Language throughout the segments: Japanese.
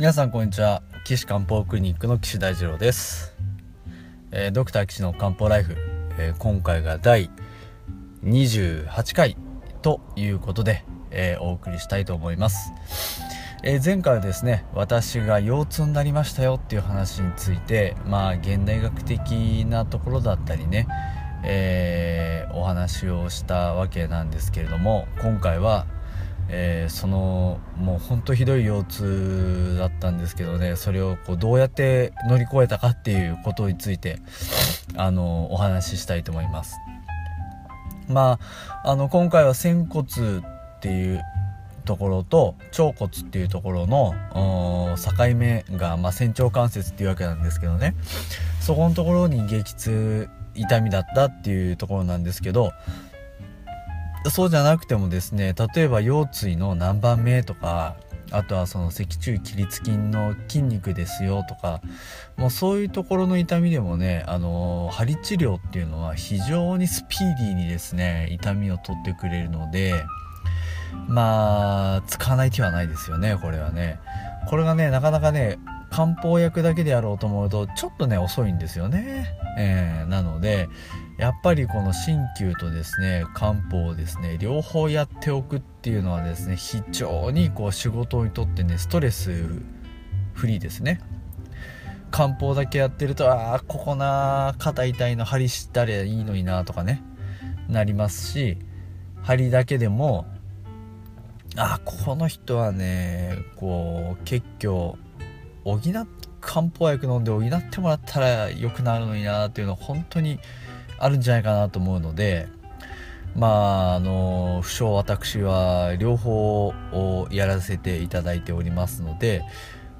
皆さんこんにちは。岸漢方クリニックの岸大二郎です、えー、ドクター岸の漢方ライフ、えー、今回が第28回ということで、えー、お送りしたいと思います、え前回はですね私が腰痛になりましたよっていう話についてまあ現代学的なところだったりねえお話をしたわけなんですけれども今回はえー、そのもうほんとひどい腰痛だったんですけどねそれをこうどうやって乗り越えたかっていうことについてあのお話ししたいと思います。まああの今回は仙骨っていうところと腸骨っていうところの境目が、まあ、仙腸関節っていうわけなんですけどね。そこのところに激痛痛みだったっていうところなんですけどそうじゃなくてもですね例えば腰椎の何番目とかあとはその脊柱起立筋の筋肉ですよとかもうそういうところの痛みでもねあの針治療っていうのは非常にスピーディーにですね痛みを取ってくれるのでまあ使わない手はないですよねこれはね。これがねなかなかね漢方薬だけでやろうと思うとちょっとね遅いんですよね、えー、なのでやっぱりこの鍼灸とですね漢方をですね両方やっておくっていうのはですね非常にこう仕事にとってねストレスフリーですね。漢方だけやってるとああここな肩痛いの針したらいいのになとかねなりますし針だけでもあこの人はねこう結局補っ漢方薬飲んで補ってもらったら良くなるのになっていうのは本当にあるんじゃないかなと思うのでまああの不詳私は両方をやらせていただいておりますので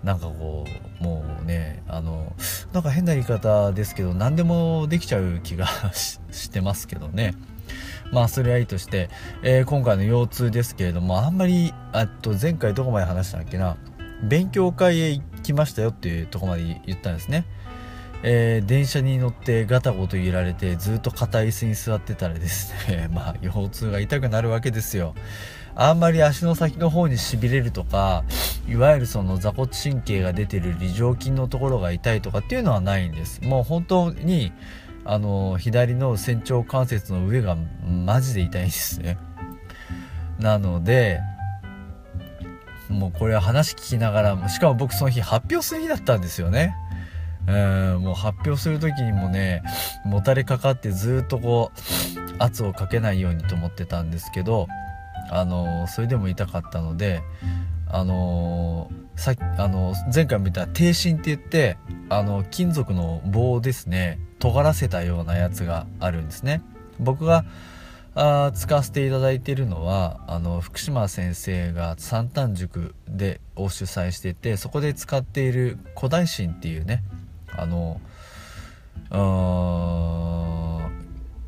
なんかこうもうねあのなんか変な言い方ですけど何でもできちゃう気がしてますけどね。まあそれはいいとして、えー、今回の腰痛ですけれどもあんまりあと前回どこまで話したっけな。勉強会へ行きましたよっていうとこまで言ったんですね。えー、電車に乗ってガタゴト揺られてずっと硬い椅子に座ってたらですね まあ腰痛が痛くなるわけですよ。あんまり足の先の方にしびれるとかいわゆるその座骨神経が出てる梨状筋のところが痛いとかっていうのはないんです。もう本当にあの左の仙腸関節の上がマジで痛いんですね。なのでもうこれは話聞きながらしかも僕その日発表する日だったんですよね。うんもう発表する時にもねもたれかかってずっとこう圧をかけないようにと思ってたんですけどあのそれでも痛かったのであのさあの前回見た低芯って言ってあの金属の棒ですね尖らせたようなやつがあるんですね。僕があ使わせていただいているのはあの福島先生が三端塾でを主催しててそこで使っている古代芯っていうねあの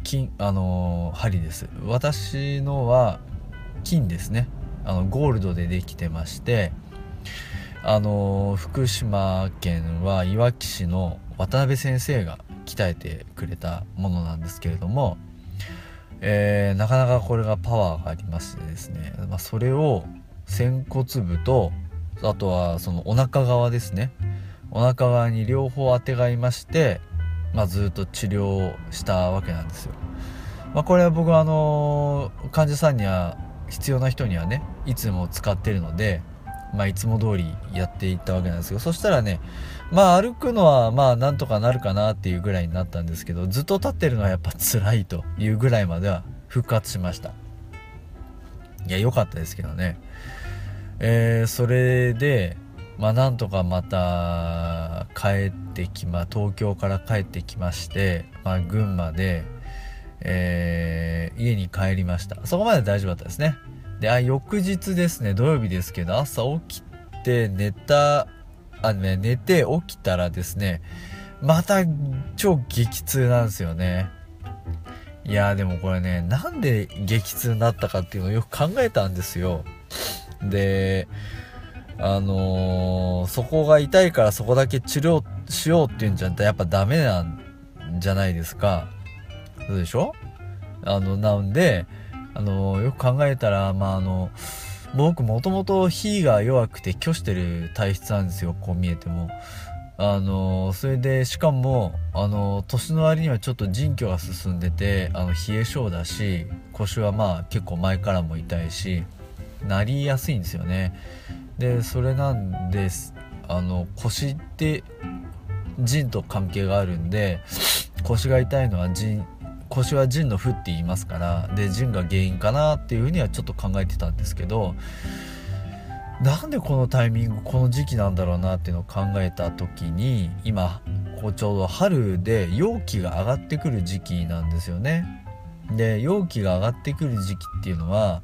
金あの針です。私のは金ですね。あのゴールドでできてましてあの福島県はいわき市の渡辺先生が鍛えてくれたものなんですけれども、えー、なかなかこれがパワーがありましてですね、まあ、それを仙骨部とあとはそのお腹側ですねお腹側に両方あてがいまして、まあ、ずっと治療したわけなんですよ。まあ、これは僕はあの患者さんには必要な人にはねいつも使ってるので、まあ、いつも通りやっていったわけなんですけどそしたらねまあ歩くのはまあなんとかなるかなっていうぐらいになったんですけどずっと立ってるのはやっぱ辛いというぐらいまでは復活しました。いや良かったですけどね。えー、それでまあ、なんとかまた帰ってきま東京から帰ってきまして、まあ、群馬で、えー、家に帰りました。そこまで大丈夫だったですね。であ翌日ですね土曜日ですけど朝起きて寝たあのね寝て起きたらですねまた超激痛なんですよね。いやでもこれねなんで激痛になったかっていうのをよく考えたんですよ。であのー、そこが痛いからそこだけ治療しようっていうんじゃやっぱダメなんじゃないですか。そうでしょ？あの、なんで、あの、よく考えたら、まあ、あの、僕もともと火が弱くて虚してる体質なんですよこう見えても。あのそれでしかもあの年の割にはちょっと腎虚が進んでてあの冷え性だし腰はまあ結構前からも痛いしなりやすいんですよね。でそれなんです。あの腰って腎と関係があるんで腰が痛いのは腎腰は腎の負って言いますからで腎が原因かなっていうふうにはちょっと考えてたんですけどなんでこのタイミングこの時期なんだろうなっていうのを考えた時に今こうちょうど春で陽気が上がってくる時期なんですよね。で陽気が上がってくる時期っていうのは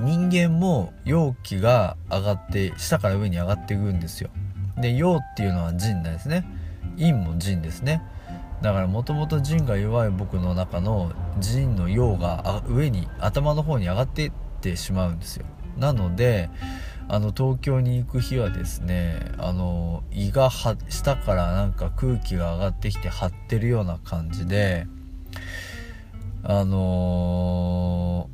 人間も陽気が上がって下から上に上がっていくんですよ。で陽っていうのは腎ですね。陰も腎ですね。だからもともと腎が弱い僕の中の腎の陽が上に頭の方に上がってってしまうんですよ。なのであの東京に行く日はですねあの胃が下からなんか空気が上がってきて張ってるような感じであの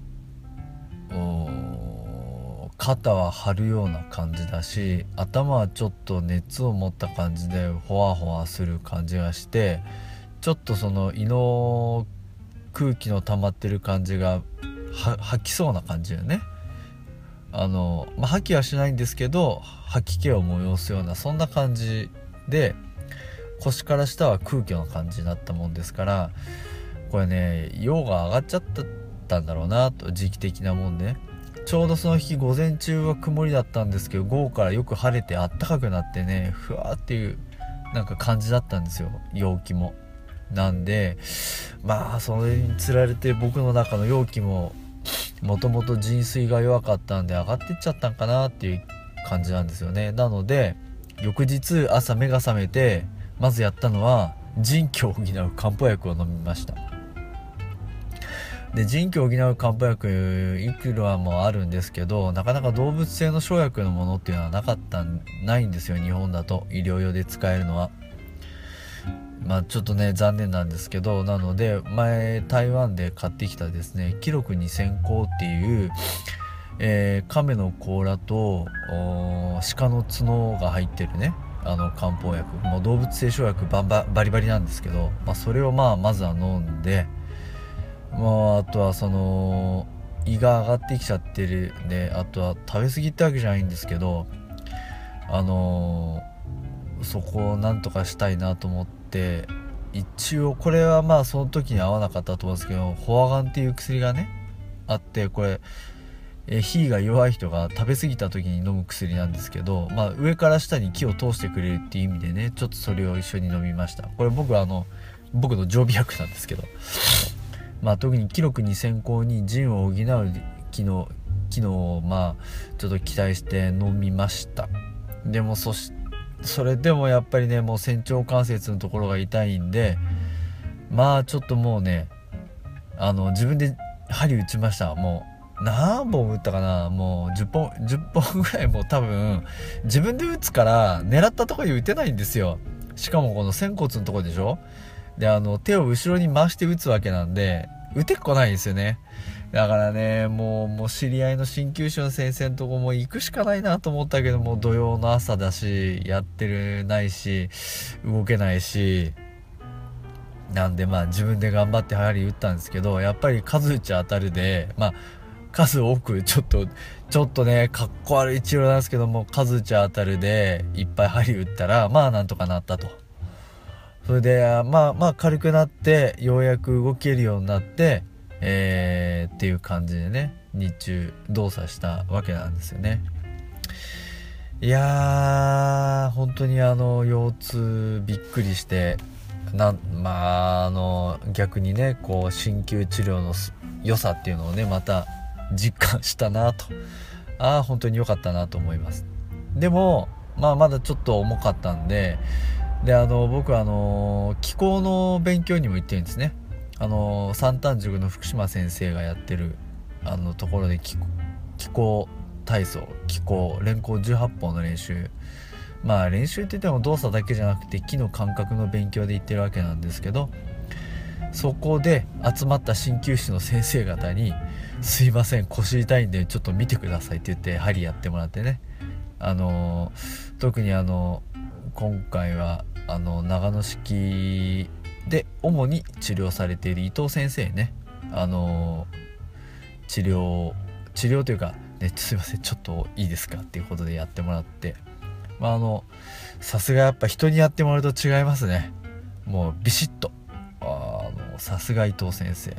肩は張るような感じだし頭はちょっと熱を持った感じでほわほわする感じがしてちょっとその胃の空気の溜まってる感じが吐きそうな感じよねあの、まあ、吐きはしないんですけど吐き気を催すようなそんな感じで腰から下は空気の感じになったもんですからこれね陽が上がっちゃったんだろうなと時期的なもんで、ね、ちょうどその日午前中は曇りだったんですけど午後からよく晴れてあったかくなってねふわーっていうなんか感じだったんですよ陽気も。なんでまあそれにつられて僕の中の容器ももともと腎水が弱かったんで上がってっちゃったんかなっていう感じなんですよね。なので翌日朝目が覚めてまずやったのは腎気を補う漢方薬を飲みました。で腎気を補う漢方薬いくらもあるんですけどなかなか動物性の生薬のものっていうのはなかったないんですよ。日本だと。医療用で使えるのは。まあちょっとね残念なんですけどなので前台湾で買ってきたですね記録に先行っていう、えー、亀の甲羅と鹿の角が入ってるねあの漢方薬。もう動物性生薬バババリバリなんですけど、まあ、それをまあまずは飲んで、まあ、あとはその胃が上がってきちゃってるであとは食べ過ぎってわけじゃないんですけどあのー、そこをなんとかしたいなと思ってって一応これはまあその時に合わなかったと思うんですけどフォアガンっていう薬がねあってこれえ火が弱い人が食べ過ぎた時に飲む薬なんですけど、まあ、上から下に気を通してくれるっていう意味でねちょっとそれを一緒に飲みました。これ僕あの僕の常備薬なんですけど。まあ特に記録に先行に腎を補う機能機能をまあちょっと期待して飲みました。でもそしそれでもやっぱりねもう仙腸関節のところが痛いんでまあちょっともうねあの自分で針打ちました。もう何本打ったかな？もう10本10本ぐらいもう多分自分で打つから狙ったとこに打てないんですよ。しかもこの仙骨のとこでしょ？であの手を後ろに回して打つわけなんで打てっこないんですよねだからね、もう、もう知り合いの鍼灸師の先生のとこも行くしかないなと思ったけども、土曜の朝だし、やってるないし、動けないし、なんでまあ自分で頑張って針打ったんですけど、やっぱり数打ち当たるで、まあ、数多くちょっと、ちょっとね、かっこ悪い治療なんですけども、数打ち当たるで、いっぱい針打ったら、まあなんとかなったと。それで、まあまあ軽くなって、ようやく動けるようになって、えー、っていう感じでね日中動作したわけなんですよね。いやー本当にあの腰痛びっくりしてなまああの逆にねこう鍼灸治療の良さっていうのをねまた実感したなと。ああ本当に良かったなと思います。でもまあまだちょっと重かったんでであの僕あの気候の勉強にも行ってるんですね。あの三端塾の福島先生がやってるあのところで気候体操気候連行18本の練習。まあ練習って言っても動作だけじゃなくて木の感覚の勉強で言ってるわけなんですけどそこで集まった鍼灸師の先生方にすいません腰痛いんでちょっと見てくださいって言って針やってもらってね。あの特にあの今回はあの長野式で主に治療されている伊藤先生ね。あの治療治療というか、ね、すいませんちょっといいですかっていうことでやってもらって。まああのさすがやっぱ人にやってもらうと違いますね。もうビシッと。あのさすが伊藤先生。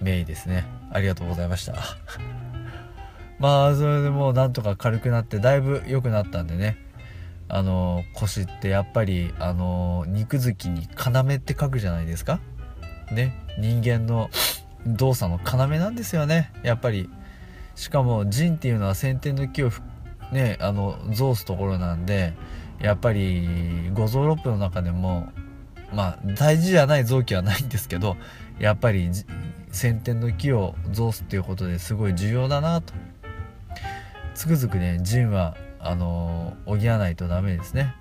名医ですね。ありがとうございました。まあそれでもうなんとか軽くなってだいぶ良くなったんでね。あの腰ってやっぱりあの肉付きに要って書くじゃないですか？ね人間の動作の要なんですよね。やっぱり。しかも腎っていうのは先天の木をねあの増すところなんでやっぱり五臓六腑の中でもまあ大事じゃない臓器はないんですけどやっぱり先天の木を増すっていうことですごい重要だなと。つくづくね腎はあの補わないとダメですね。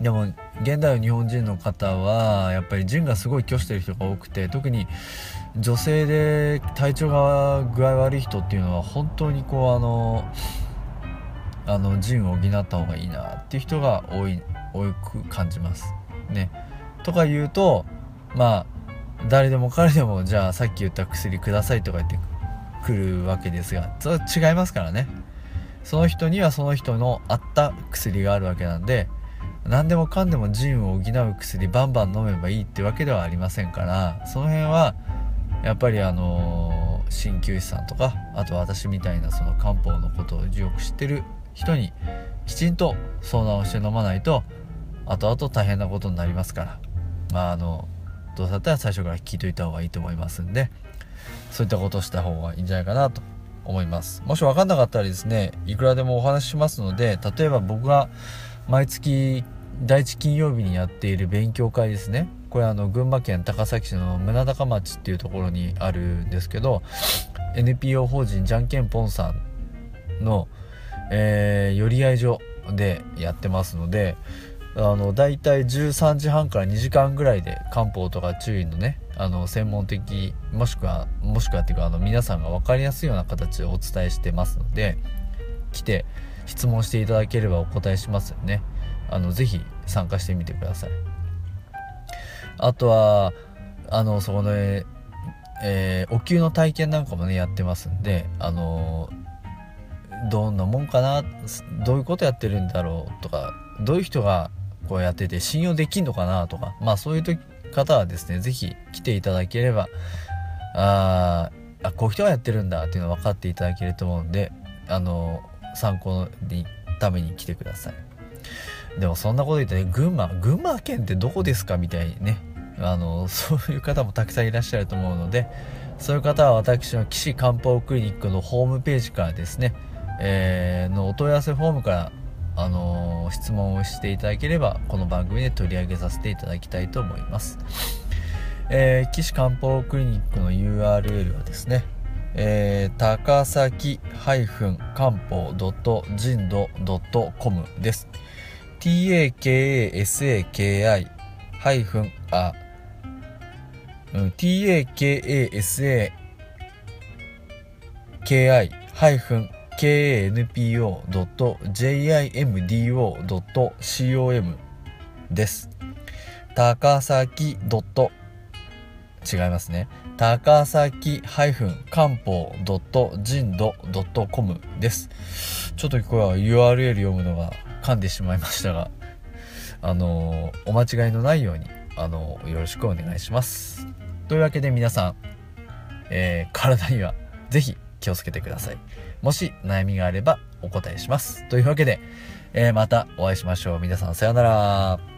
でも現代の日本人の方はやっぱり腎がすごい拒してる人が多くて特に女性で体調が具合悪い人っていうのは本当にこうあのあの腎を補った方がいいなっていう人が多い多く感じます。ね。とか言うとまあ誰でも彼でもじゃあさっき言った薬くださいとか言ってくるわけですがそれは違いますからね。その人にはその人の合った薬があるわけなんで何でもかんでも腎を補う薬バンバン飲めばいいってわけではありませんからその辺はやっぱりあの鍼灸師さんとかあと私みたいなその漢方のことをよく知ってる人にきちんと相談をして飲まないと後々大変なことになりますから。まああのどうだったら最初から聞いといた方がいいと思いますんでそういったことをした方がいいんじゃないかなと思います。もし分かんなかったらですねいくらでもお話ししますので例えば僕が毎月第1金曜日にやっている勉強会ですね。これあの群馬県高崎市の宗高町っていうところにあるんですけど NPO 法人じゃんけんぽんさんの、えー、寄り合い所でやってますのであの大体13時半から2時間ぐらいで漢方とか注意のねあの専門的もしくはもしくはっていうかあの皆さんが分かりやすいような形でお伝えしてますので来て質問していただければお答えしますよね。あのぜひ参加してみてください。あとはあのそこの、えー、お灸の体験なんかもねやってますんであのどんなもんかなどういうことやってるんだろうとかどういう人がこうやってて信用できんのかなとかまあそういう時方はですね是非来ていただければああこういう人がやってるんだっていうの分かっていただけると思うんであの参考にために来てください。でもそんなこと言ってね群馬群馬県ってどこですかみたいにねあの そういう方もたくさんいらっしゃると思うのでそういう方は私の岸漢方クリニックのホームページからですね、えー、のお問い合わせフォームからあの、質問をしていただければこの番組で取り上げさせていただきたいと思います、えー、岸漢方クリニックの URL はですね、えー、高崎漢方人度 .com です。Takasaki ハイフンあ、うん、takasaki ハイフン kanpo.jimdo.com です。高崎ドット違いますね。高崎ハイフン漢方ドット人度 .com です。ちょっとこれは URL 読むのが噛んでしまいましたが、あのお間違いのないように、あのよろしくお願いします。というわけで皆さん、えー、体にはぜひ気をつけてください。もし悩みがあればお答えします。というわけで、えー、またお会いしましょう。皆さんさようなら。